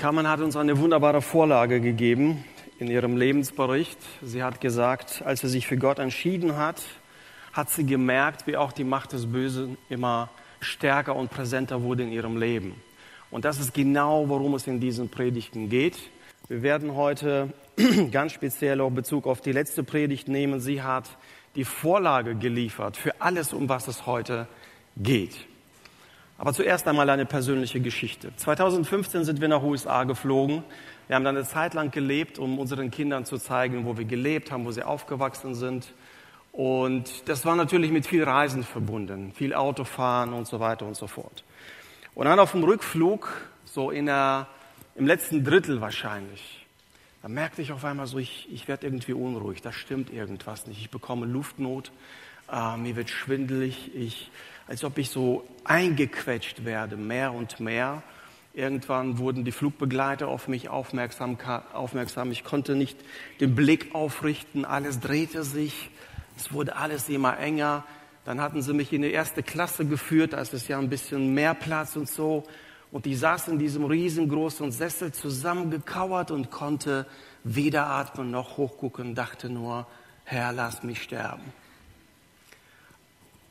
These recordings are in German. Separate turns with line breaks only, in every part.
Carmen hat uns eine wunderbare Vorlage gegeben in ihrem Lebensbericht. Sie hat gesagt, als sie sich für Gott entschieden hat, hat sie gemerkt, wie auch die Macht des Bösen immer stärker und präsenter wurde in ihrem Leben. Und das ist genau, worum es in diesen Predigten geht. Wir werden heute ganz speziell auch Bezug auf die letzte Predigt nehmen. Sie hat die Vorlage geliefert für alles, um was es heute geht. Aber zuerst einmal eine persönliche Geschichte. 2015 sind wir nach USA geflogen. Wir haben dann eine Zeit lang gelebt, um unseren Kindern zu zeigen, wo wir gelebt haben, wo sie aufgewachsen sind. Und das war natürlich mit viel Reisen verbunden, viel Autofahren und so weiter und so fort. Und dann auf dem Rückflug, so in der, im letzten Drittel wahrscheinlich, da merkte ich auf einmal so, ich, ich werde irgendwie unruhig, da stimmt irgendwas nicht. Ich bekomme Luftnot, äh, mir wird schwindelig, ich, als ob ich so eingequetscht werde, mehr und mehr. Irgendwann wurden die Flugbegleiter auf mich aufmerksam, aufmerksam. Ich konnte nicht den Blick aufrichten. Alles drehte sich. Es wurde alles immer enger. Dann hatten sie mich in die erste Klasse geführt. Da ist es ja ein bisschen mehr Platz und so. Und ich saß in diesem riesengroßen Sessel zusammengekauert und konnte weder atmen noch hochgucken, dachte nur, Herr, lass mich sterben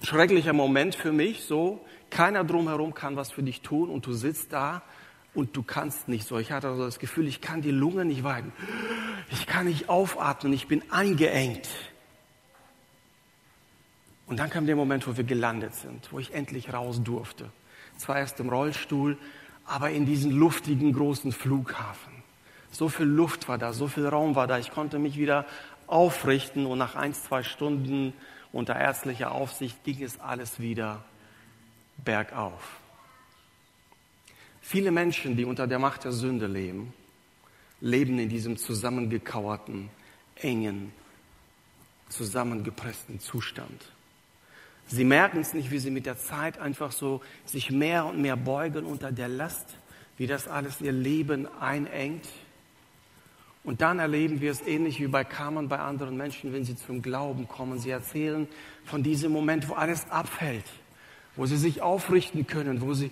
schrecklicher Moment für mich, so, keiner drumherum kann was für dich tun und du sitzt da und du kannst nicht so. Ich hatte also das Gefühl, ich kann die Lunge nicht weiten. Ich kann nicht aufatmen, ich bin eingeengt. Und dann kam der Moment, wo wir gelandet sind, wo ich endlich raus durfte. Zwar erst im Rollstuhl, aber in diesen luftigen großen Flughafen. So viel Luft war da, so viel Raum war da. Ich konnte mich wieder aufrichten und nach ein, zwei Stunden unter ärztlicher Aufsicht ging es alles wieder bergauf. Viele Menschen, die unter der Macht der Sünde leben, leben in diesem zusammengekauerten, engen, zusammengepressten Zustand. Sie merken es nicht, wie sie mit der Zeit einfach so sich mehr und mehr beugen unter der Last, wie das alles ihr Leben einengt und dann erleben wir es ähnlich wie bei Kammern bei anderen Menschen, wenn sie zum Glauben kommen. Sie erzählen von diesem Moment, wo alles abfällt, wo sie sich aufrichten können, wo sie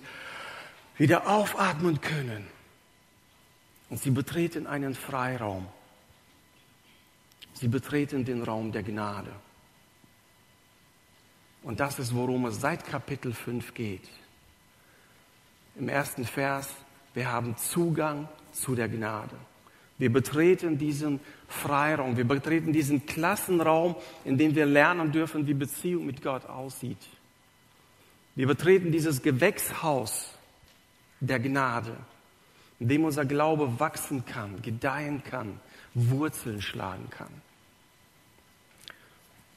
wieder aufatmen können. Und sie betreten einen Freiraum. Sie betreten den Raum der Gnade. Und das ist, worum es seit Kapitel 5 geht. Im ersten Vers, wir haben Zugang zu der Gnade. Wir betreten diesen Freiraum, wir betreten diesen Klassenraum, in dem wir lernen dürfen, wie Beziehung mit Gott aussieht. Wir betreten dieses Gewächshaus der Gnade, in dem unser Glaube wachsen kann, gedeihen kann, Wurzeln schlagen kann.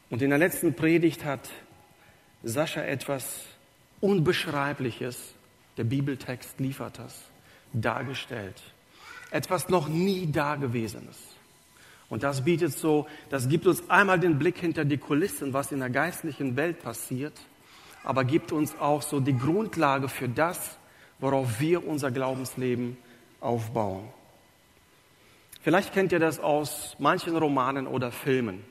Und in der letzten Predigt hat Sascha etwas Unbeschreibliches, der Bibeltext liefert das, dargestellt etwas noch nie Dagewesenes. Und das bietet so, das gibt uns einmal den Blick hinter die Kulissen, was in der geistlichen Welt passiert, aber gibt uns auch so die Grundlage für das, worauf wir unser Glaubensleben aufbauen. Vielleicht kennt ihr das aus manchen Romanen oder Filmen,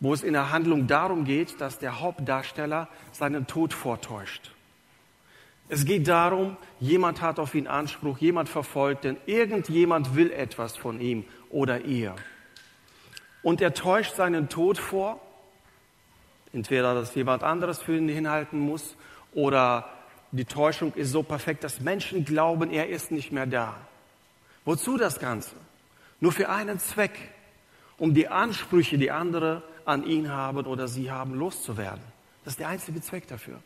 wo es in der Handlung darum geht, dass der Hauptdarsteller seinen Tod vortäuscht. Es geht darum, jemand hat auf ihn Anspruch, jemand verfolgt, denn irgendjemand will etwas von ihm oder ihr. Und er täuscht seinen Tod vor, entweder dass jemand anderes für ihn hinhalten muss oder die Täuschung ist so perfekt, dass Menschen glauben, er ist nicht mehr da. Wozu das Ganze? Nur für einen Zweck, um die Ansprüche, die andere an ihn haben oder sie haben, loszuwerden. Das ist der einzige Zweck dafür.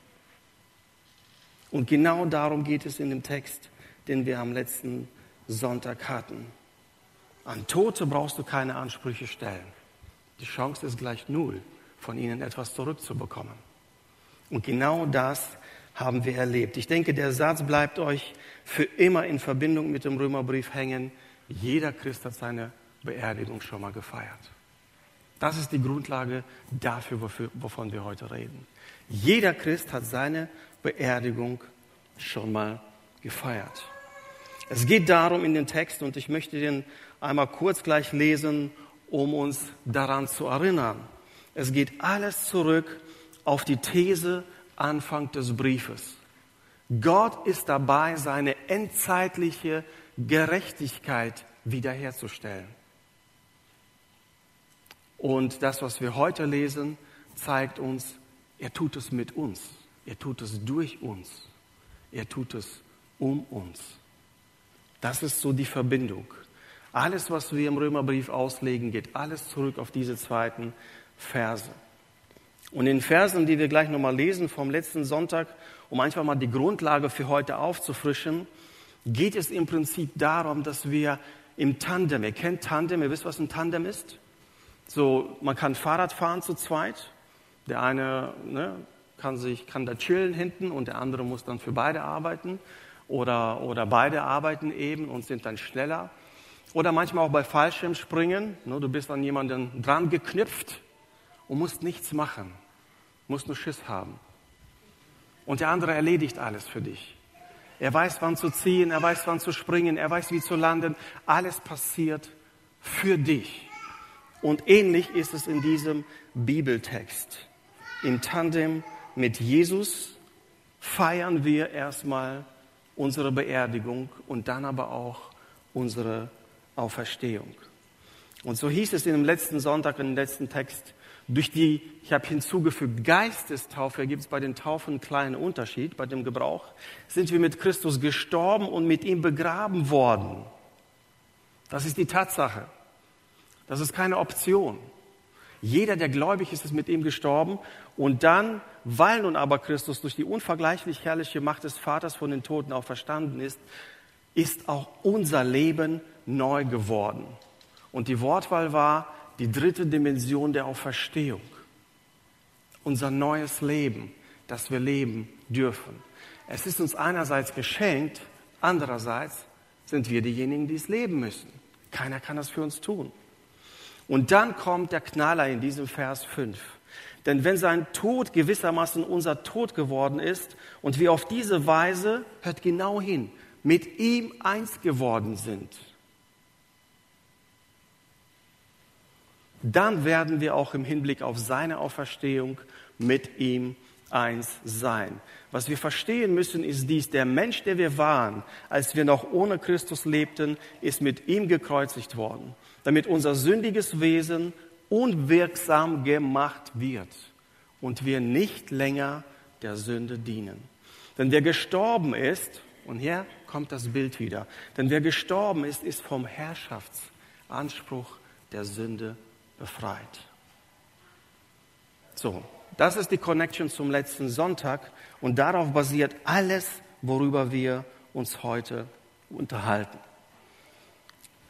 Und genau darum geht es in dem Text, den wir am letzten Sonntag hatten. An Tote brauchst du keine Ansprüche stellen. Die Chance ist gleich null, von ihnen etwas zurückzubekommen. Und genau das haben wir erlebt. Ich denke, der Satz bleibt euch für immer in Verbindung mit dem Römerbrief hängen. Jeder Christ hat seine Beerdigung schon mal gefeiert. Das ist die Grundlage dafür, wovon wir heute reden. Jeder Christ hat seine Beerdigung schon mal gefeiert. Es geht darum in den Text, und ich möchte den einmal kurz gleich lesen, um uns daran zu erinnern. Es geht alles zurück auf die These Anfang des Briefes. Gott ist dabei, seine endzeitliche Gerechtigkeit wiederherzustellen. Und das, was wir heute lesen, zeigt uns, er tut es mit uns, er tut es durch uns, er tut es um uns. Das ist so die Verbindung. Alles, was wir im Römerbrief auslegen, geht alles zurück auf diese zweiten Verse. Und in Versen, die wir gleich nochmal lesen vom letzten Sonntag, um einfach mal die Grundlage für heute aufzufrischen, geht es im Prinzip darum, dass wir im Tandem, ihr kennt Tandem, ihr wisst, was ein Tandem ist? So, man kann Fahrrad fahren zu zweit. Der eine ne, kann, sich, kann da chillen hinten und der andere muss dann für beide arbeiten. Oder, oder beide arbeiten eben und sind dann schneller. Oder manchmal auch bei Fallschirmspringen. Ne, du bist an jemanden dran geknüpft und musst nichts machen. Musst nur Schiss haben. Und der andere erledigt alles für dich. Er weiß, wann zu ziehen, er weiß, wann zu springen, er weiß, wie zu landen. Alles passiert für dich. Und ähnlich ist es in diesem Bibeltext. Im Tandem mit Jesus feiern wir erstmal unsere Beerdigung und dann aber auch unsere Auferstehung. Und so hieß es in dem letzten Sonntag, in dem letzten Text, durch die, ich habe hinzugefügt, Geistestaufe gibt es bei den Taufen einen kleinen Unterschied bei dem Gebrauch, sind wir mit Christus gestorben und mit ihm begraben worden. Das ist die Tatsache. Das ist keine Option. Jeder, der gläubig ist, ist mit ihm gestorben. Und dann, weil nun aber Christus durch die unvergleichlich herrliche Macht des Vaters von den Toten auch verstanden ist, ist auch unser Leben neu geworden. Und die Wortwahl war die dritte Dimension der Auferstehung. Unser neues Leben, das wir leben dürfen. Es ist uns einerseits geschenkt, andererseits sind wir diejenigen, die es leben müssen. Keiner kann das für uns tun. Und dann kommt der Knaller in diesem Vers 5. Denn wenn sein Tod gewissermaßen unser Tod geworden ist und wir auf diese Weise, hört genau hin, mit ihm eins geworden sind, dann werden wir auch im Hinblick auf seine Auferstehung mit ihm eins sein. Was wir verstehen müssen, ist dies, der Mensch, der wir waren, als wir noch ohne Christus lebten, ist mit ihm gekreuzigt worden damit unser sündiges Wesen unwirksam gemacht wird und wir nicht länger der Sünde dienen. Denn wer gestorben ist, und hier kommt das Bild wieder, denn wer gestorben ist, ist vom Herrschaftsanspruch der Sünde befreit. So, das ist die Connection zum letzten Sonntag und darauf basiert alles, worüber wir uns heute unterhalten.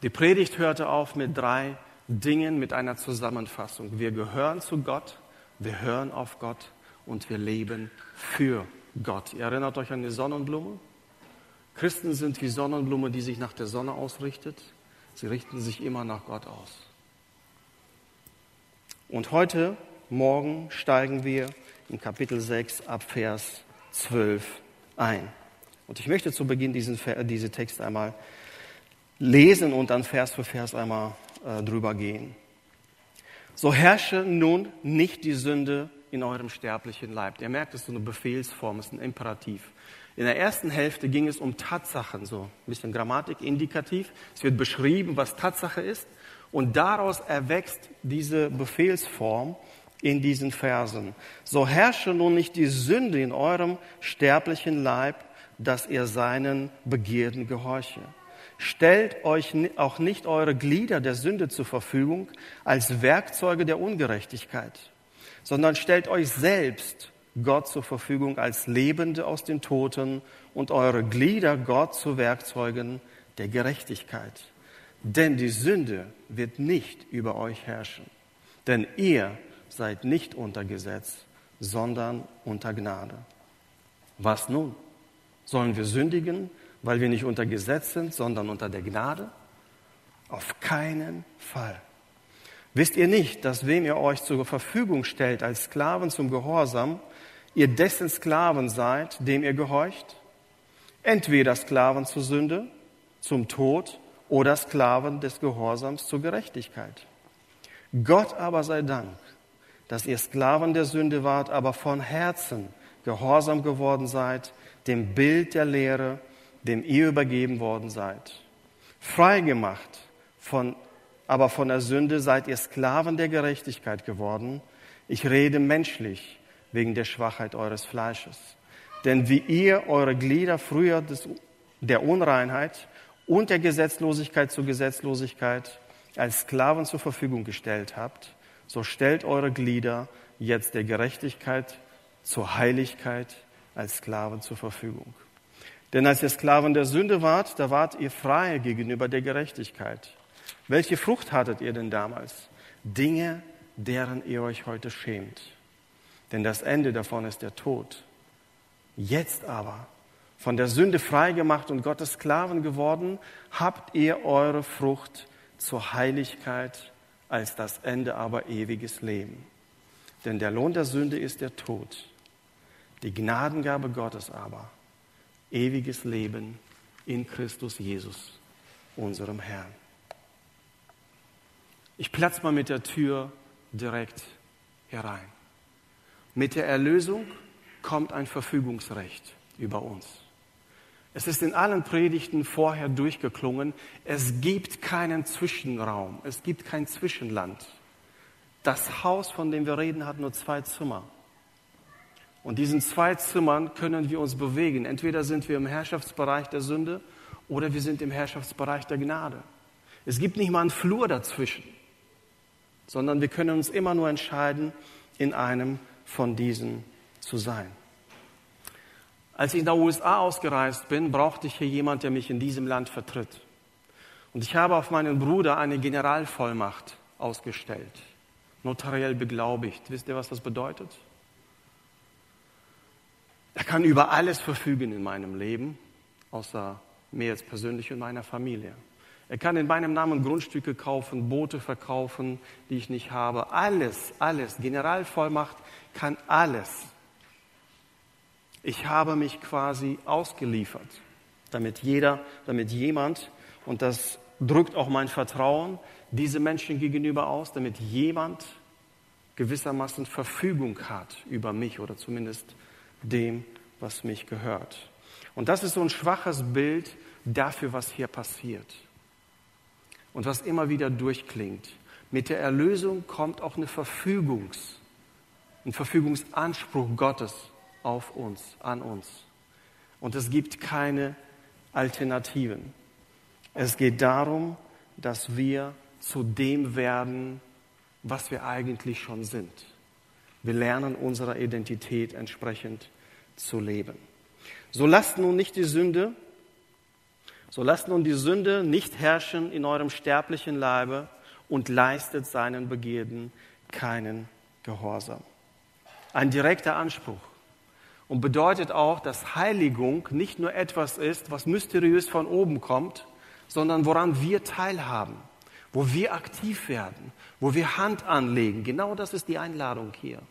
Die Predigt hörte auf mit drei Dingen, mit einer Zusammenfassung. Wir gehören zu Gott, wir hören auf Gott und wir leben für Gott. Ihr erinnert euch an die Sonnenblume? Christen sind wie Sonnenblume, die sich nach der Sonne ausrichtet. Sie richten sich immer nach Gott aus. Und heute, morgen, steigen wir in Kapitel 6 ab Vers 12 ein. Und ich möchte zu Beginn diesen, diese Text einmal lesen und dann Vers für Vers einmal äh, drüber gehen. So herrsche nun nicht die Sünde in eurem sterblichen Leib. Ihr merkt, es ist so eine Befehlsform, es ist ein Imperativ. In der ersten Hälfte ging es um Tatsachen, so ein bisschen Grammatik, indikativ. Es wird beschrieben, was Tatsache ist. Und daraus erwächst diese Befehlsform in diesen Versen. So herrsche nun nicht die Sünde in eurem sterblichen Leib, dass ihr seinen Begierden gehorche. Stellt euch auch nicht eure Glieder der Sünde zur Verfügung als Werkzeuge der Ungerechtigkeit, sondern stellt euch selbst Gott zur Verfügung als Lebende aus den Toten und eure Glieder Gott zu Werkzeugen der Gerechtigkeit. Denn die Sünde wird nicht über euch herrschen, denn ihr seid nicht unter Gesetz, sondern unter Gnade. Was nun? Sollen wir sündigen, weil wir nicht unter Gesetz sind, sondern unter der Gnade? Auf keinen Fall. Wisst ihr nicht, dass wem ihr euch zur Verfügung stellt als Sklaven zum Gehorsam, ihr dessen Sklaven seid, dem ihr gehorcht? Entweder Sklaven zur Sünde, zum Tod oder Sklaven des Gehorsams zur Gerechtigkeit. Gott aber sei Dank, dass ihr Sklaven der Sünde wart, aber von Herzen gehorsam geworden seid dem Bild der Lehre, dem ihr übergeben worden seid. Freigemacht von, aber von der Sünde seid ihr Sklaven der Gerechtigkeit geworden. Ich rede menschlich wegen der Schwachheit eures Fleisches. Denn wie ihr eure Glieder früher des, der Unreinheit und der Gesetzlosigkeit zur Gesetzlosigkeit als Sklaven zur Verfügung gestellt habt, so stellt eure Glieder jetzt der Gerechtigkeit zur Heiligkeit als Sklaven zur Verfügung. Denn als ihr Sklaven der Sünde wart, da wart ihr frei gegenüber der Gerechtigkeit. Welche Frucht hattet ihr denn damals? Dinge, deren ihr euch heute schämt. Denn das Ende davon ist der Tod. Jetzt aber, von der Sünde freigemacht und Gottes Sklaven geworden, habt ihr eure Frucht zur Heiligkeit, als das Ende aber ewiges Leben. Denn der Lohn der Sünde ist der Tod. Die Gnadengabe Gottes aber, ewiges Leben in Christus Jesus, unserem Herrn. Ich platze mal mit der Tür direkt herein. Mit der Erlösung kommt ein Verfügungsrecht über uns. Es ist in allen Predigten vorher durchgeklungen, es gibt keinen Zwischenraum, es gibt kein Zwischenland. Das Haus, von dem wir reden, hat nur zwei Zimmer. Und diesen zwei Zimmern können wir uns bewegen. Entweder sind wir im Herrschaftsbereich der Sünde oder wir sind im Herrschaftsbereich der Gnade. Es gibt nicht mal einen Flur dazwischen, sondern wir können uns immer nur entscheiden, in einem von diesen zu sein. Als ich in der USA ausgereist bin, brauchte ich hier jemand, der mich in diesem Land vertritt. Und ich habe auf meinen Bruder eine Generalvollmacht ausgestellt, notariell beglaubigt. Wisst ihr, was das bedeutet? Er kann über alles verfügen in meinem Leben, außer mir jetzt persönlich und meiner Familie. Er kann in meinem Namen Grundstücke kaufen, Boote verkaufen, die ich nicht habe. Alles, alles. Generalvollmacht kann alles. Ich habe mich quasi ausgeliefert, damit jeder, damit jemand, und das drückt auch mein Vertrauen diese Menschen gegenüber aus, damit jemand gewissermaßen Verfügung hat über mich oder zumindest dem, was mich gehört. Und das ist so ein schwaches Bild dafür, was hier passiert und was immer wieder durchklingt. Mit der Erlösung kommt auch eine Verfügungs, ein Verfügungsanspruch Gottes auf uns, an uns. Und es gibt keine Alternativen. Es geht darum, dass wir zu dem werden, was wir eigentlich schon sind. Wir lernen unserer Identität entsprechend zu leben. So lasst nun nicht die Sünde, so lasst nun die Sünde nicht herrschen in eurem sterblichen Leibe und leistet seinen Begierden keinen Gehorsam. Ein direkter Anspruch und bedeutet auch, dass Heiligung nicht nur etwas ist, was mysteriös von oben kommt, sondern woran wir teilhaben, wo wir aktiv werden, wo wir Hand anlegen. Genau das ist die Einladung hier.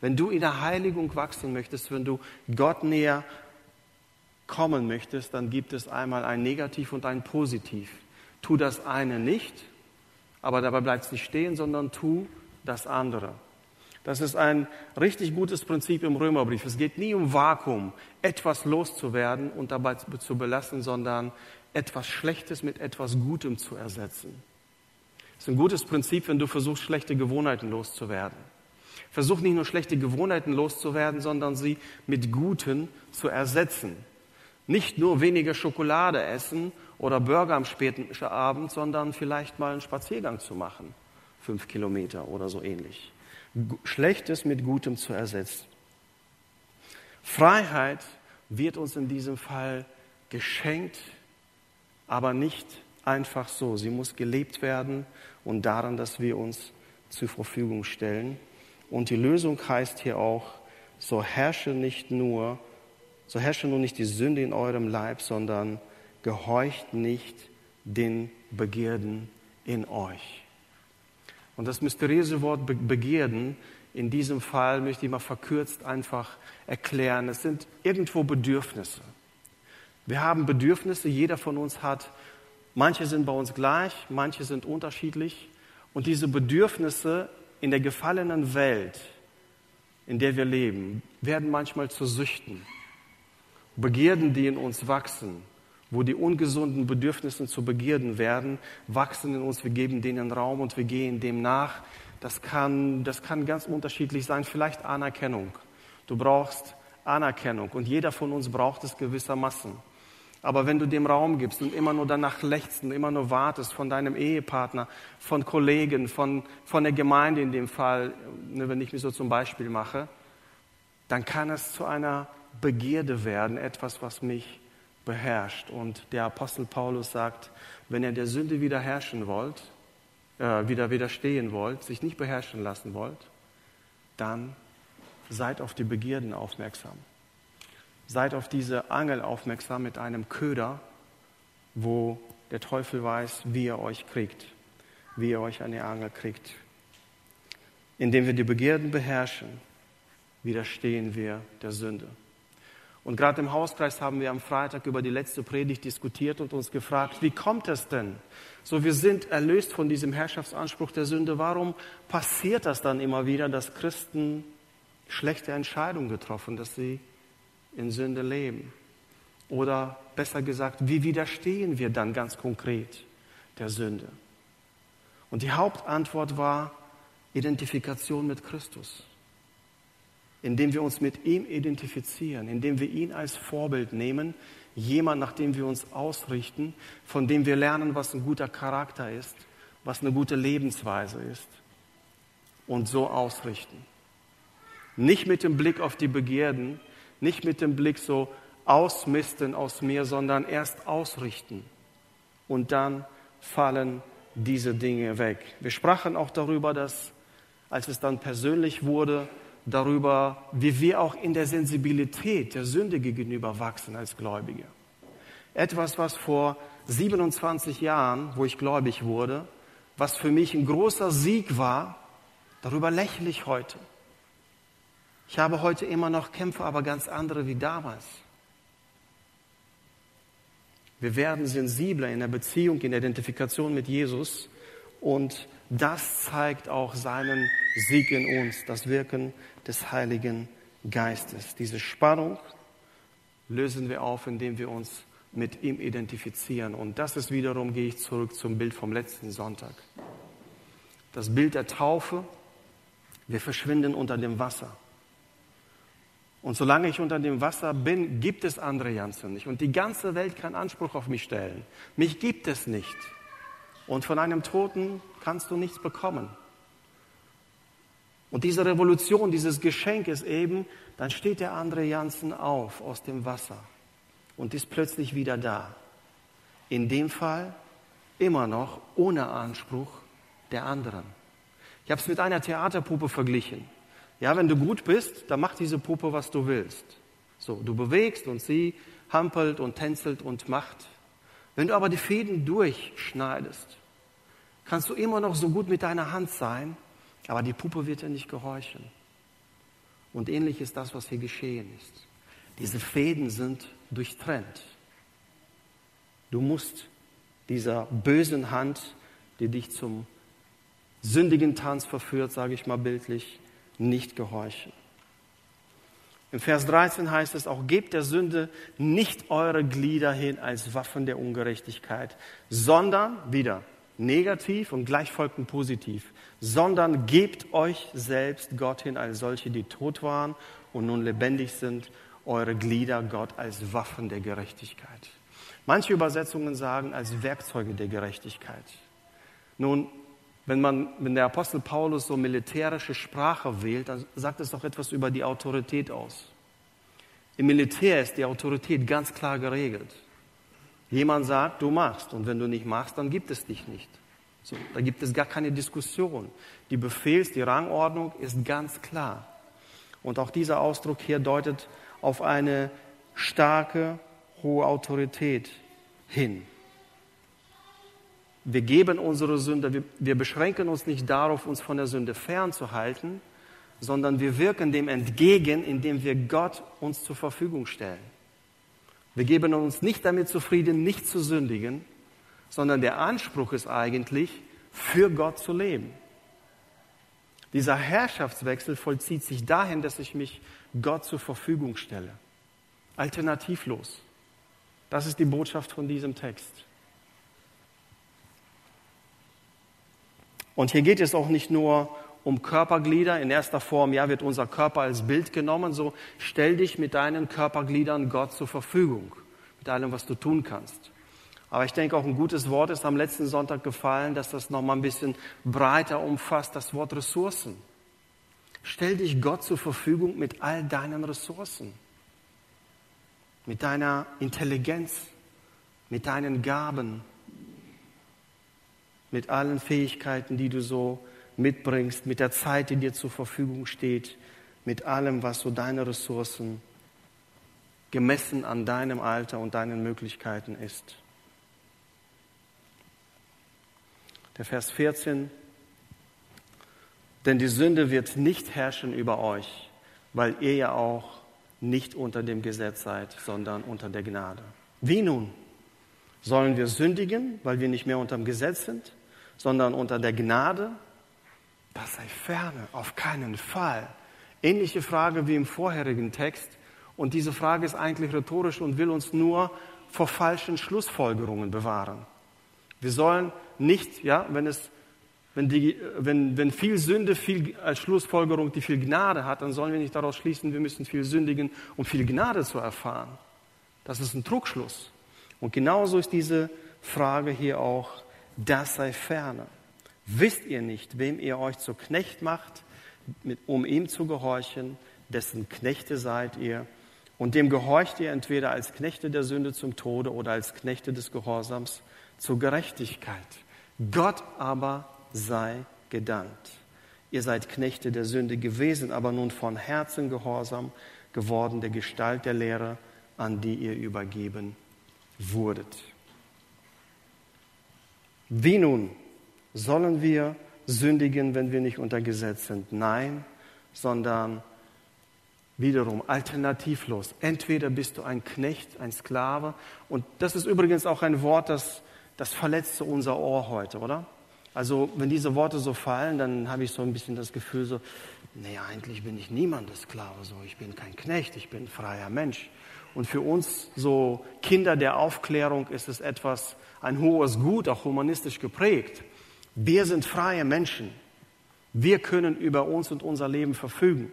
Wenn du in der Heiligung wachsen möchtest, wenn du Gott näher kommen möchtest, dann gibt es einmal ein Negativ und ein Positiv. Tu das eine nicht, aber dabei bleibt es nicht stehen, sondern tu das andere. Das ist ein richtig gutes Prinzip im Römerbrief. Es geht nie um Vakuum, etwas loszuwerden und dabei zu belassen, sondern etwas Schlechtes mit etwas Gutem zu ersetzen. Das ist ein gutes Prinzip, wenn du versuchst, schlechte Gewohnheiten loszuwerden. Versuch nicht nur schlechte Gewohnheiten loszuwerden, sondern sie mit guten zu ersetzen. Nicht nur weniger Schokolade essen oder Burger am späten Abend, sondern vielleicht mal einen Spaziergang zu machen. Fünf Kilometer oder so ähnlich. Schlechtes mit Gutem zu ersetzen. Freiheit wird uns in diesem Fall geschenkt, aber nicht einfach so. Sie muss gelebt werden und daran, dass wir uns zur Verfügung stellen. Und die Lösung heißt hier auch, so herrsche nicht nur, so herrsche nur nicht die Sünde in eurem Leib, sondern gehorcht nicht den Begierden in euch. Und das mysteriöse Wort Begierden, in diesem Fall möchte ich mal verkürzt einfach erklären. Es sind irgendwo Bedürfnisse. Wir haben Bedürfnisse, jeder von uns hat. Manche sind bei uns gleich, manche sind unterschiedlich. Und diese Bedürfnisse in der gefallenen Welt, in der wir leben, werden manchmal zu Süchten. Begierden, die in uns wachsen, wo die ungesunden Bedürfnisse zu Begierden werden, wachsen in uns, wir geben denen Raum und wir gehen dem nach. Das kann, das kann ganz unterschiedlich sein, vielleicht Anerkennung. Du brauchst Anerkennung und jeder von uns braucht es gewissermaßen. Aber wenn du dem Raum gibst und immer nur danach lächst und immer nur wartest von deinem Ehepartner, von Kollegen, von, von der Gemeinde in dem Fall, ne, wenn ich mich so zum Beispiel mache, dann kann es zu einer Begierde werden, etwas, was mich beherrscht. Und der Apostel Paulus sagt, wenn ihr der Sünde wiederherrschen wollt, äh, wieder widerstehen wollt, sich nicht beherrschen lassen wollt, dann seid auf die Begierden aufmerksam. Seid auf diese Angel aufmerksam mit einem Köder, wo der Teufel weiß, wie er euch kriegt, wie er euch an die Angel kriegt. Indem wir die Begierden beherrschen, widerstehen wir der Sünde. Und gerade im Hauskreis haben wir am Freitag über die letzte Predigt diskutiert und uns gefragt, wie kommt es denn? So, wir sind erlöst von diesem Herrschaftsanspruch der Sünde. Warum passiert das dann immer wieder, dass Christen schlechte Entscheidungen getroffen, dass sie in Sünde leben? Oder besser gesagt, wie widerstehen wir dann ganz konkret der Sünde? Und die Hauptantwort war Identifikation mit Christus. Indem wir uns mit ihm identifizieren, indem wir ihn als Vorbild nehmen, jemand, nach dem wir uns ausrichten, von dem wir lernen, was ein guter Charakter ist, was eine gute Lebensweise ist und so ausrichten. Nicht mit dem Blick auf die Begierden, nicht mit dem Blick so ausmisten aus mir, sondern erst ausrichten. Und dann fallen diese Dinge weg. Wir sprachen auch darüber, dass als es dann persönlich wurde, darüber, wie wir auch in der Sensibilität der Sünde gegenüber wachsen als Gläubige. Etwas, was vor 27 Jahren, wo ich gläubig wurde, was für mich ein großer Sieg war, darüber lächle ich heute. Ich habe heute immer noch Kämpfe, aber ganz andere wie damals. Wir werden sensibler in der Beziehung, in der Identifikation mit Jesus und das zeigt auch seinen Sieg in uns, das Wirken des Heiligen Geistes. Diese Spannung lösen wir auf, indem wir uns mit ihm identifizieren. Und das ist wiederum, gehe ich zurück zum Bild vom letzten Sonntag. Das Bild der Taufe, wir verschwinden unter dem Wasser. Und solange ich unter dem Wasser bin, gibt es andere Janssen nicht. Und die ganze Welt kann Anspruch auf mich stellen. Mich gibt es nicht. Und von einem Toten kannst du nichts bekommen. Und diese Revolution, dieses Geschenk ist eben, dann steht der andere Janssen auf aus dem Wasser und ist plötzlich wieder da. In dem Fall immer noch ohne Anspruch der anderen. Ich habe es mit einer Theaterpuppe verglichen. Ja, wenn du gut bist, dann macht diese Puppe, was du willst. So, du bewegst und sie hampelt und tänzelt und macht. Wenn du aber die Fäden durchschneidest, kannst du immer noch so gut mit deiner Hand sein, aber die Puppe wird dir nicht gehorchen. Und ähnlich ist das, was hier geschehen ist. Diese Fäden sind durchtrennt. Du musst dieser bösen Hand, die dich zum sündigen Tanz verführt, sage ich mal bildlich, nicht gehorchen. Im Vers 13 heißt es auch, gebt der Sünde nicht eure Glieder hin als Waffen der Ungerechtigkeit, sondern, wieder, negativ und gleich folgt positiv, sondern gebt euch selbst Gott hin als solche, die tot waren und nun lebendig sind, eure Glieder Gott als Waffen der Gerechtigkeit. Manche Übersetzungen sagen als Werkzeuge der Gerechtigkeit. Nun, wenn, man, wenn der Apostel Paulus so militärische Sprache wählt, dann sagt es doch etwas über die Autorität aus. Im Militär ist die Autorität ganz klar geregelt. Jemand sagt, du machst und wenn du nicht machst, dann gibt es dich nicht. So, da gibt es gar keine Diskussion. Die Befehls-, die Rangordnung ist ganz klar. Und auch dieser Ausdruck hier deutet auf eine starke, hohe Autorität hin. Wir geben unsere Sünde, wir, wir beschränken uns nicht darauf, uns von der Sünde fernzuhalten, sondern wir wirken dem entgegen, indem wir Gott uns zur Verfügung stellen. Wir geben uns nicht damit zufrieden, nicht zu sündigen, sondern der Anspruch ist eigentlich, für Gott zu leben. Dieser Herrschaftswechsel vollzieht sich dahin, dass ich mich Gott zur Verfügung stelle. Alternativlos. Das ist die Botschaft von diesem Text. Und hier geht es auch nicht nur um Körperglieder. In erster Form, ja, wird unser Körper als Bild genommen. So stell dich mit deinen Körpergliedern Gott zur Verfügung. Mit allem, was du tun kannst. Aber ich denke, auch ein gutes Wort ist am letzten Sonntag gefallen, dass das nochmal ein bisschen breiter umfasst, das Wort Ressourcen. Stell dich Gott zur Verfügung mit all deinen Ressourcen, mit deiner Intelligenz, mit deinen Gaben, mit allen Fähigkeiten, die du so mitbringst, mit der Zeit, die dir zur Verfügung steht, mit allem, was so deine Ressourcen gemessen an deinem Alter und deinen Möglichkeiten ist. Der Vers 14. Denn die Sünde wird nicht herrschen über euch, weil ihr ja auch nicht unter dem Gesetz seid, sondern unter der Gnade. Wie nun? Sollen wir sündigen, weil wir nicht mehr unter dem Gesetz sind, sondern unter der Gnade? Das sei ferne, auf keinen Fall. Ähnliche Frage wie im vorherigen Text. Und diese Frage ist eigentlich rhetorisch und will uns nur vor falschen Schlussfolgerungen bewahren. Wir sollen nicht, ja, wenn es, wenn, die, wenn, wenn viel Sünde viel, als Schlussfolgerung die viel Gnade hat, dann sollen wir nicht daraus schließen, wir müssen viel sündigen, um viel Gnade zu erfahren. Das ist ein Trugschluss. Und genauso ist diese Frage hier auch, das sei ferne. Wisst ihr nicht, wem ihr euch zu Knecht macht, mit, um ihm zu gehorchen, dessen Knechte seid ihr? Und dem gehorcht ihr entweder als Knechte der Sünde zum Tode oder als Knechte des Gehorsams zur Gerechtigkeit. Gott aber sei gedankt. Ihr seid Knechte der Sünde gewesen, aber nun von Herzen gehorsam geworden der Gestalt der Lehre, an die ihr übergeben wurdet. Wie nun sollen wir sündigen, wenn wir nicht unter Gesetz sind? Nein, sondern wiederum alternativlos. Entweder bist du ein Knecht, ein Sklave, und das ist übrigens auch ein Wort, das das verletzt so unser Ohr heute, oder? Also wenn diese Worte so fallen, dann habe ich so ein bisschen das Gefühl so, nee, eigentlich bin ich niemandes Sklave, so ich bin kein Knecht, ich bin freier Mensch. Und für uns so Kinder der Aufklärung ist es etwas, ein hohes Gut, auch humanistisch geprägt. Wir sind freie Menschen. Wir können über uns und unser Leben verfügen.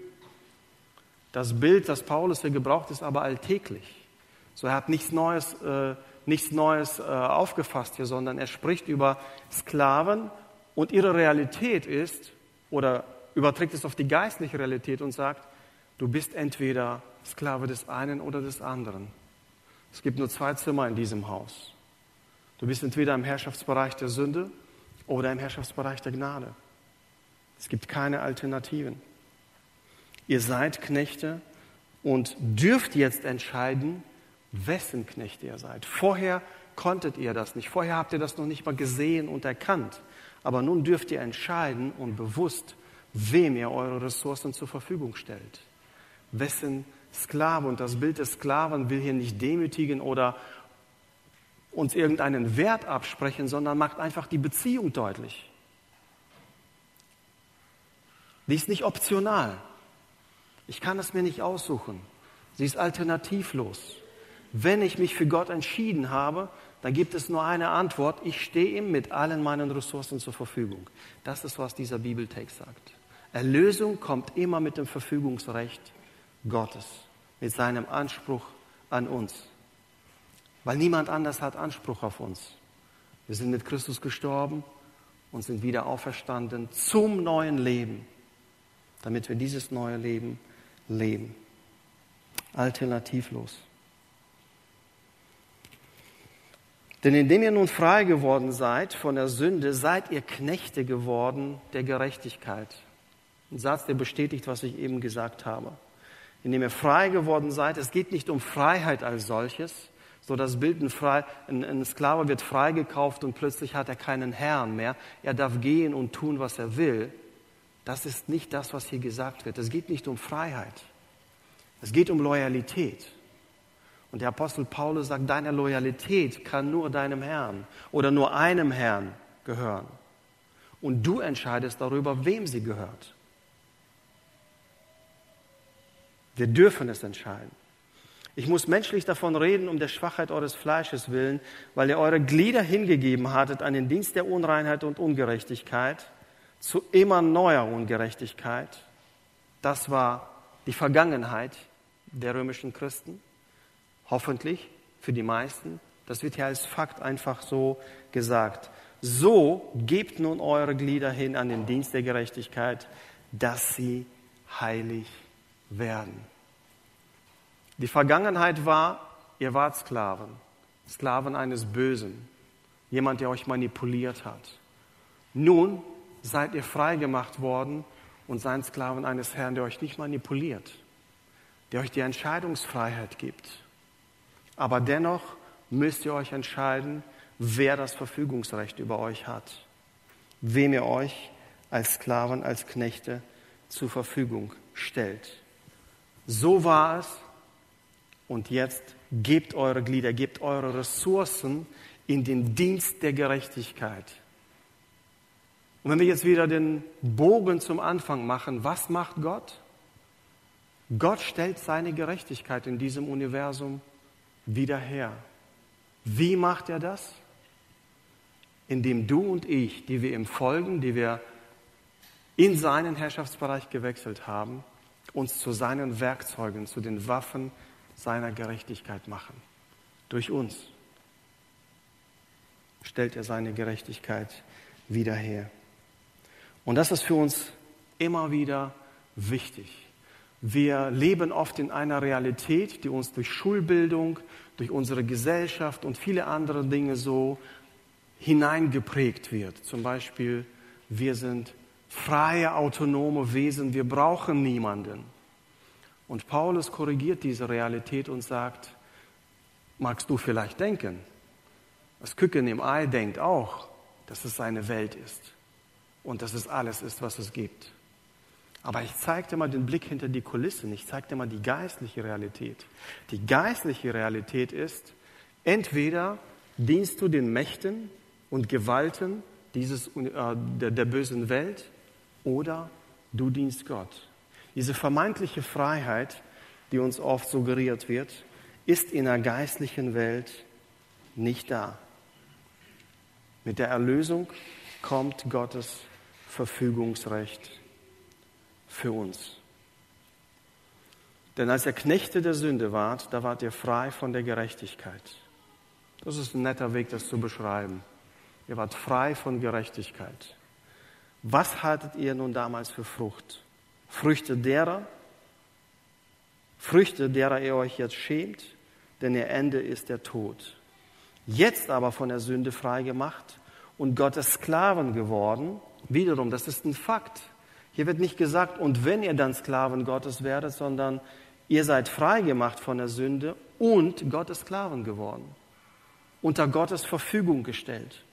Das Bild, das Paulus hier gebraucht, ist aber alltäglich. So er hat nichts Neues äh, nichts Neues äh, aufgefasst hier, sondern er spricht über Sklaven und ihre Realität ist, oder überträgt es auf die geistliche Realität und sagt, du bist entweder Sklave des einen oder des anderen. Es gibt nur zwei Zimmer in diesem Haus. Du bist entweder im Herrschaftsbereich der Sünde oder im Herrschaftsbereich der Gnade. Es gibt keine Alternativen. Ihr seid Knechte und dürft jetzt entscheiden, wessen Knechte ihr seid. Vorher konntet ihr das nicht. Vorher habt ihr das noch nicht mal gesehen und erkannt. Aber nun dürft ihr entscheiden und bewusst, wem ihr eure Ressourcen zur Verfügung stellt. Wessen Sklave. Und das Bild des Sklaven will hier nicht demütigen oder uns irgendeinen Wert absprechen, sondern macht einfach die Beziehung deutlich. Die ist nicht optional. Ich kann es mir nicht aussuchen. Sie ist alternativlos. Wenn ich mich für Gott entschieden habe, dann gibt es nur eine Antwort. Ich stehe ihm mit allen meinen Ressourcen zur Verfügung. Das ist, was dieser Bibeltext sagt. Erlösung kommt immer mit dem Verfügungsrecht Gottes, mit seinem Anspruch an uns. Weil niemand anders hat Anspruch auf uns. Wir sind mit Christus gestorben und sind wieder auferstanden zum neuen Leben, damit wir dieses neue Leben leben. Alternativlos. Denn indem ihr nun frei geworden seid von der Sünde, seid ihr Knechte geworden der Gerechtigkeit. Ein Satz, der bestätigt, was ich eben gesagt habe. Indem ihr frei geworden seid, es geht nicht um Freiheit als solches, so das Bild, ein, frei, ein, ein Sklave wird freigekauft und plötzlich hat er keinen Herrn mehr. Er darf gehen und tun, was er will. Das ist nicht das, was hier gesagt wird. Es geht nicht um Freiheit. Es geht um Loyalität. Und der Apostel Paulus sagt, deine Loyalität kann nur deinem Herrn oder nur einem Herrn gehören. Und du entscheidest darüber, wem sie gehört. Wir dürfen es entscheiden. Ich muss menschlich davon reden, um der Schwachheit eures Fleisches willen, weil ihr eure Glieder hingegeben hattet an den Dienst der Unreinheit und Ungerechtigkeit, zu immer neuer Ungerechtigkeit. Das war die Vergangenheit der römischen Christen. Hoffentlich für die meisten. Das wird hier als Fakt einfach so gesagt. So gebt nun eure Glieder hin an den Dienst der Gerechtigkeit, dass sie heilig werden. Die Vergangenheit war, ihr wart Sklaven, Sklaven eines Bösen, jemand, der euch manipuliert hat. Nun seid ihr frei gemacht worden und seid Sklaven eines Herrn, der euch nicht manipuliert, der euch die Entscheidungsfreiheit gibt. Aber dennoch müsst ihr euch entscheiden, wer das Verfügungsrecht über euch hat, wem ihr euch als Sklaven, als Knechte zur Verfügung stellt. So war es und jetzt gebt eure Glieder, gebt eure Ressourcen in den Dienst der Gerechtigkeit. Und wenn wir jetzt wieder den Bogen zum Anfang machen, was macht Gott? Gott stellt seine Gerechtigkeit in diesem Universum wieder her. Wie macht er das? Indem du und ich, die wir ihm folgen, die wir in seinen Herrschaftsbereich gewechselt haben, uns zu seinen Werkzeugen, zu den Waffen seiner Gerechtigkeit machen. Durch uns stellt er seine Gerechtigkeit wieder her. Und das ist für uns immer wieder wichtig. Wir leben oft in einer Realität, die uns durch Schulbildung, durch unsere Gesellschaft und viele andere Dinge so hineingeprägt wird. Zum Beispiel, wir sind freie, autonome Wesen, wir brauchen niemanden. Und Paulus korrigiert diese Realität und sagt, magst du vielleicht denken, das Küken im Ei denkt auch, dass es seine Welt ist und dass es alles ist, was es gibt. Aber ich zeige dir mal den Blick hinter die Kulissen, ich zeige dir mal die geistliche Realität. Die geistliche Realität ist, entweder dienst du den Mächten und Gewalten dieses, äh, der, der bösen Welt oder du dienst Gott. Diese vermeintliche Freiheit, die uns oft suggeriert wird, ist in der geistlichen Welt nicht da. Mit der Erlösung kommt Gottes Verfügungsrecht für uns. Denn als ihr Knechte der Sünde wart, da wart ihr frei von der Gerechtigkeit. Das ist ein netter Weg, das zu beschreiben. Ihr wart frei von Gerechtigkeit. Was hattet ihr nun damals für Frucht? Früchte derer, Früchte derer ihr euch jetzt schämt, denn ihr Ende ist der Tod. Jetzt aber von der Sünde frei gemacht und Gottes Sklaven geworden, wiederum, das ist ein Fakt. Hier wird nicht gesagt, und wenn ihr dann Sklaven Gottes werdet, sondern ihr seid frei gemacht von der Sünde und Gottes Sklaven geworden, unter Gottes Verfügung gestellt.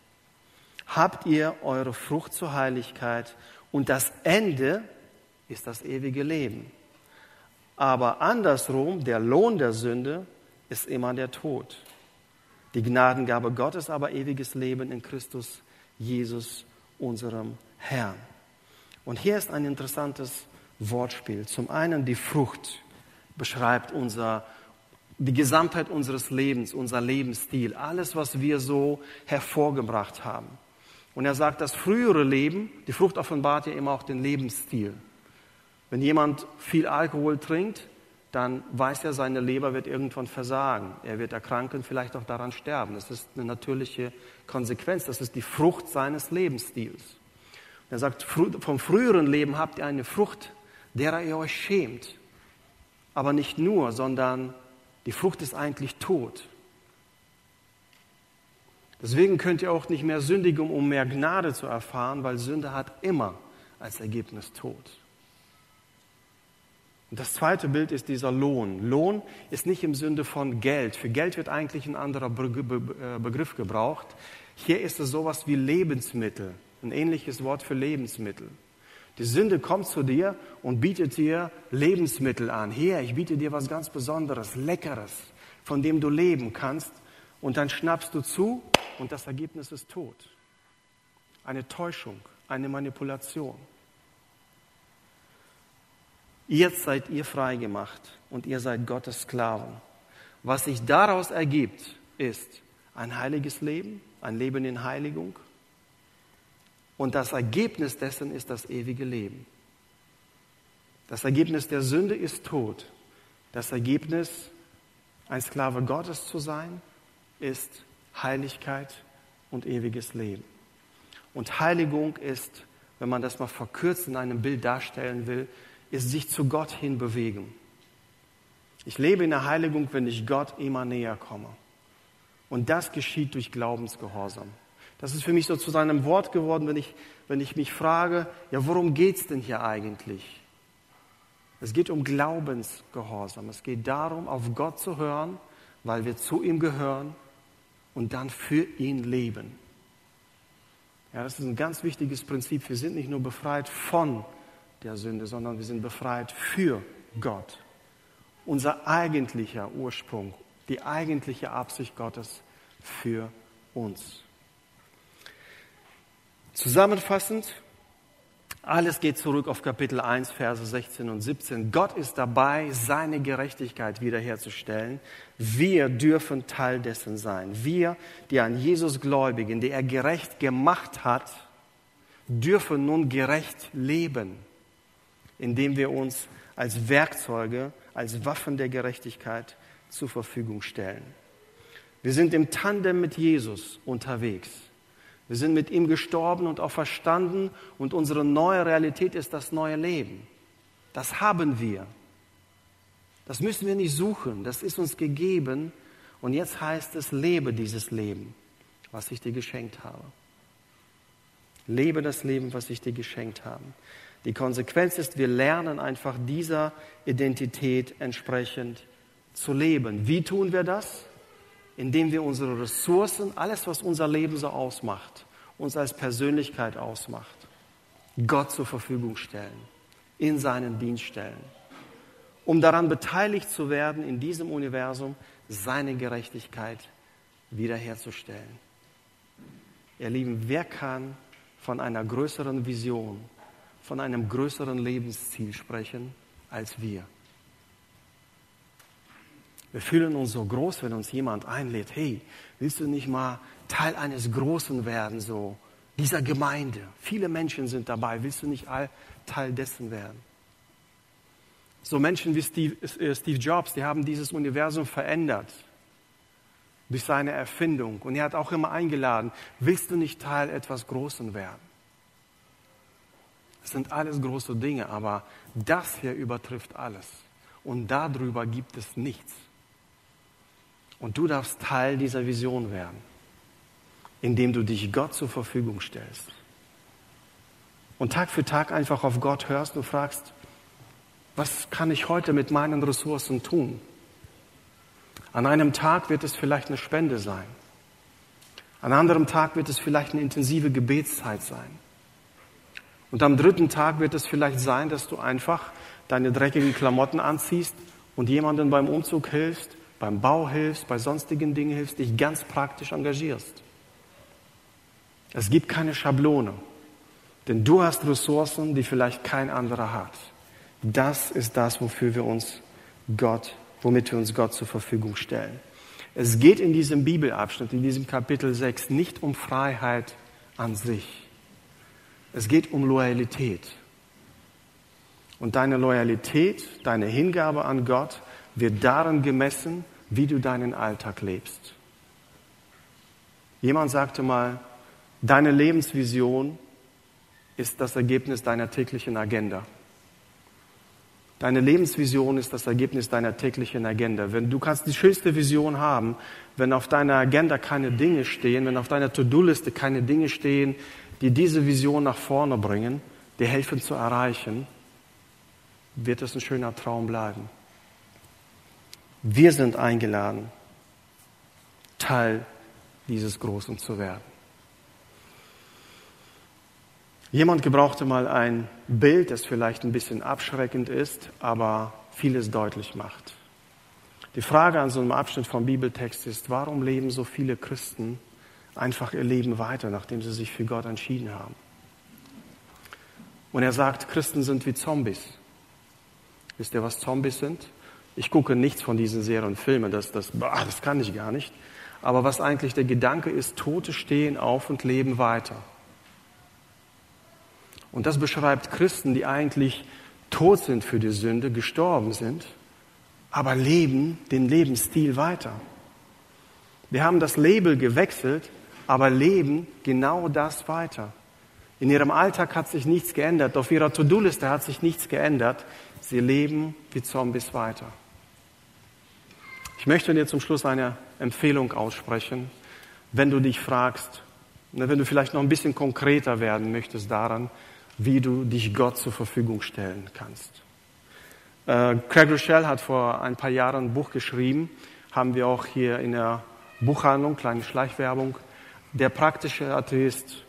Habt ihr eure Frucht zur Heiligkeit und das Ende ist das ewige Leben. Aber andersrum, der Lohn der Sünde ist immer der Tod. Die Gnadengabe Gottes aber ewiges Leben in Christus Jesus, unserem Herrn. Und hier ist ein interessantes Wortspiel. Zum einen die Frucht beschreibt unser, die Gesamtheit unseres Lebens, unser Lebensstil, alles, was wir so hervorgebracht haben. Und er sagt, das frühere Leben, die Frucht offenbart ja immer auch den Lebensstil. Wenn jemand viel Alkohol trinkt, dann weiß er, seine Leber wird irgendwann versagen. Er wird erkranken, vielleicht auch daran sterben. Das ist eine natürliche Konsequenz. Das ist die Frucht seines Lebensstils. Er sagt, vom früheren Leben habt ihr eine Frucht, derer ihr euch schämt. Aber nicht nur, sondern die Frucht ist eigentlich tot. Deswegen könnt ihr auch nicht mehr sündigen, um mehr Gnade zu erfahren, weil Sünde hat immer als Ergebnis Tod. Und das zweite Bild ist dieser Lohn. Lohn ist nicht im Sinne von Geld. Für Geld wird eigentlich ein anderer äh, Begriff gebraucht. Hier ist es sowas wie Lebensmittel ein ähnliches Wort für Lebensmittel. Die Sünde kommt zu dir und bietet dir Lebensmittel an. Hier, ich biete dir was ganz Besonderes, Leckeres, von dem du leben kannst. Und dann schnappst du zu und das Ergebnis ist Tod. Eine Täuschung, eine Manipulation. Jetzt seid ihr frei gemacht und ihr seid Gottes Sklaven. Was sich daraus ergibt, ist ein heiliges Leben, ein Leben in Heiligung. Und das Ergebnis dessen ist das ewige Leben. Das Ergebnis der Sünde ist Tod. Das Ergebnis, ein Sklave Gottes zu sein, ist Heiligkeit und ewiges Leben. Und Heiligung ist, wenn man das mal verkürzt in einem Bild darstellen will, ist sich zu Gott hin bewegen. Ich lebe in der Heiligung, wenn ich Gott immer näher komme. Und das geschieht durch Glaubensgehorsam. Das ist für mich so zu seinem Wort geworden, wenn ich, wenn ich mich frage, ja, worum geht's denn hier eigentlich? Es geht um Glaubensgehorsam. Es geht darum, auf Gott zu hören, weil wir zu ihm gehören und dann für ihn leben. Ja, das ist ein ganz wichtiges Prinzip. Wir sind nicht nur befreit von der Sünde, sondern wir sind befreit für Gott. Unser eigentlicher Ursprung, die eigentliche Absicht Gottes für uns. Zusammenfassend, alles geht zurück auf Kapitel 1, Verse 16 und 17. Gott ist dabei, seine Gerechtigkeit wiederherzustellen. Wir dürfen Teil dessen sein. Wir, die an Jesus gläubigen, die er gerecht gemacht hat, dürfen nun gerecht leben, indem wir uns als Werkzeuge, als Waffen der Gerechtigkeit zur Verfügung stellen. Wir sind im Tandem mit Jesus unterwegs. Wir sind mit ihm gestorben und auch verstanden und unsere neue Realität ist das neue Leben. Das haben wir. Das müssen wir nicht suchen, das ist uns gegeben und jetzt heißt es, lebe dieses Leben, was ich dir geschenkt habe. Lebe das Leben, was ich dir geschenkt habe. Die Konsequenz ist, wir lernen einfach dieser Identität entsprechend zu leben. Wie tun wir das? indem wir unsere Ressourcen, alles, was unser Leben so ausmacht, uns als Persönlichkeit ausmacht, Gott zur Verfügung stellen, in seinen Dienst stellen, um daran beteiligt zu werden, in diesem Universum seine Gerechtigkeit wiederherzustellen. Ihr Lieben, wer kann von einer größeren Vision, von einem größeren Lebensziel sprechen als wir? Wir fühlen uns so groß, wenn uns jemand einlädt. Hey, willst du nicht mal Teil eines Großen werden, so dieser Gemeinde? Viele Menschen sind dabei. Willst du nicht all Teil dessen werden? So Menschen wie Steve, äh, Steve Jobs, die haben dieses Universum verändert durch seine Erfindung. Und er hat auch immer eingeladen, willst du nicht Teil etwas Großen werden? Das sind alles große Dinge, aber das hier übertrifft alles. Und darüber gibt es nichts. Und du darfst Teil dieser Vision werden, indem du dich Gott zur Verfügung stellst. Und Tag für Tag einfach auf Gott hörst und fragst, was kann ich heute mit meinen Ressourcen tun? An einem Tag wird es vielleicht eine Spende sein. An einem anderen Tag wird es vielleicht eine intensive Gebetszeit sein. Und am dritten Tag wird es vielleicht sein, dass du einfach deine dreckigen Klamotten anziehst und jemanden beim Umzug hilfst beim Bau hilfst, bei sonstigen Dingen hilfst, dich ganz praktisch engagierst. Es gibt keine Schablone, denn du hast Ressourcen, die vielleicht kein anderer hat. Das ist das, wofür wir uns Gott, womit wir uns Gott zur Verfügung stellen. Es geht in diesem Bibelabschnitt, in diesem Kapitel 6, nicht um Freiheit an sich. Es geht um Loyalität. Und deine Loyalität, deine Hingabe an Gott wird darin gemessen, wie du deinen Alltag lebst. Jemand sagte mal, deine Lebensvision ist das Ergebnis deiner täglichen Agenda. Deine Lebensvision ist das Ergebnis deiner täglichen Agenda. Wenn du kannst die schönste Vision haben, wenn auf deiner Agenda keine Dinge stehen, wenn auf deiner To-Do-Liste keine Dinge stehen, die diese Vision nach vorne bringen, dir helfen zu erreichen, wird es ein schöner Traum bleiben. Wir sind eingeladen, Teil dieses Großen zu werden. Jemand gebrauchte mal ein Bild, das vielleicht ein bisschen abschreckend ist, aber vieles deutlich macht. Die Frage an so einem Abschnitt vom Bibeltext ist, warum leben so viele Christen einfach ihr Leben weiter, nachdem sie sich für Gott entschieden haben? Und er sagt, Christen sind wie Zombies. Wisst ihr, was Zombies sind? Ich gucke nichts von diesen Serien und Filmen, das, das, das kann ich gar nicht. Aber was eigentlich der Gedanke ist, Tote stehen auf und leben weiter. Und das beschreibt Christen, die eigentlich tot sind für die Sünde, gestorben sind, aber leben den Lebensstil weiter. Wir haben das Label gewechselt, aber leben genau das weiter. In ihrem Alltag hat sich nichts geändert, auf ihrer To-Do-Liste hat sich nichts geändert. Sie leben wie Zombies weiter. Ich möchte dir zum Schluss eine Empfehlung aussprechen, wenn du dich fragst, wenn du vielleicht noch ein bisschen konkreter werden möchtest daran, wie du dich Gott zur Verfügung stellen kannst. Äh, Craig Rochelle hat vor ein paar Jahren ein Buch geschrieben, haben wir auch hier in der Buchhandlung, kleine Schleichwerbung, der praktische Atheist,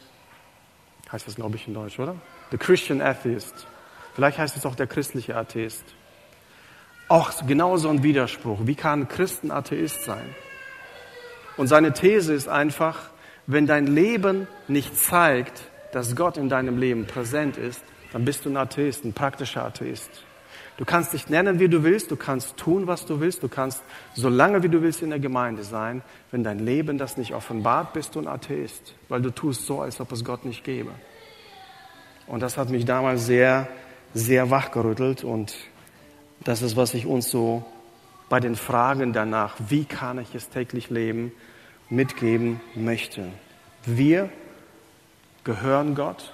heißt das glaube ich in Deutsch, oder? The Christian Atheist. Vielleicht heißt es auch der christliche Atheist. Auch genau so ein Widerspruch. Wie kann Christen Atheist sein? Und seine These ist einfach, wenn dein Leben nicht zeigt, dass Gott in deinem Leben präsent ist, dann bist du ein Atheist, ein praktischer Atheist. Du kannst dich nennen, wie du willst, du kannst tun, was du willst, du kannst so lange, wie du willst in der Gemeinde sein. Wenn dein Leben das nicht offenbart, bist du ein Atheist, weil du tust so, als ob es Gott nicht gäbe. Und das hat mich damals sehr, sehr wachgerüttelt und das ist, was ich uns so bei den Fragen danach, wie kann ich es täglich leben, mitgeben möchte. Wir gehören Gott,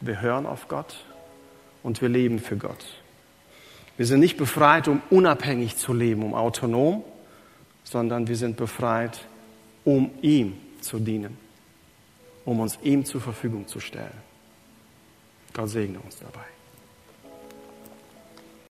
wir hören auf Gott und wir leben für Gott. Wir sind nicht befreit, um unabhängig zu leben, um autonom, sondern wir sind befreit, um ihm zu dienen, um uns ihm zur Verfügung zu stellen. Gott segne uns dabei.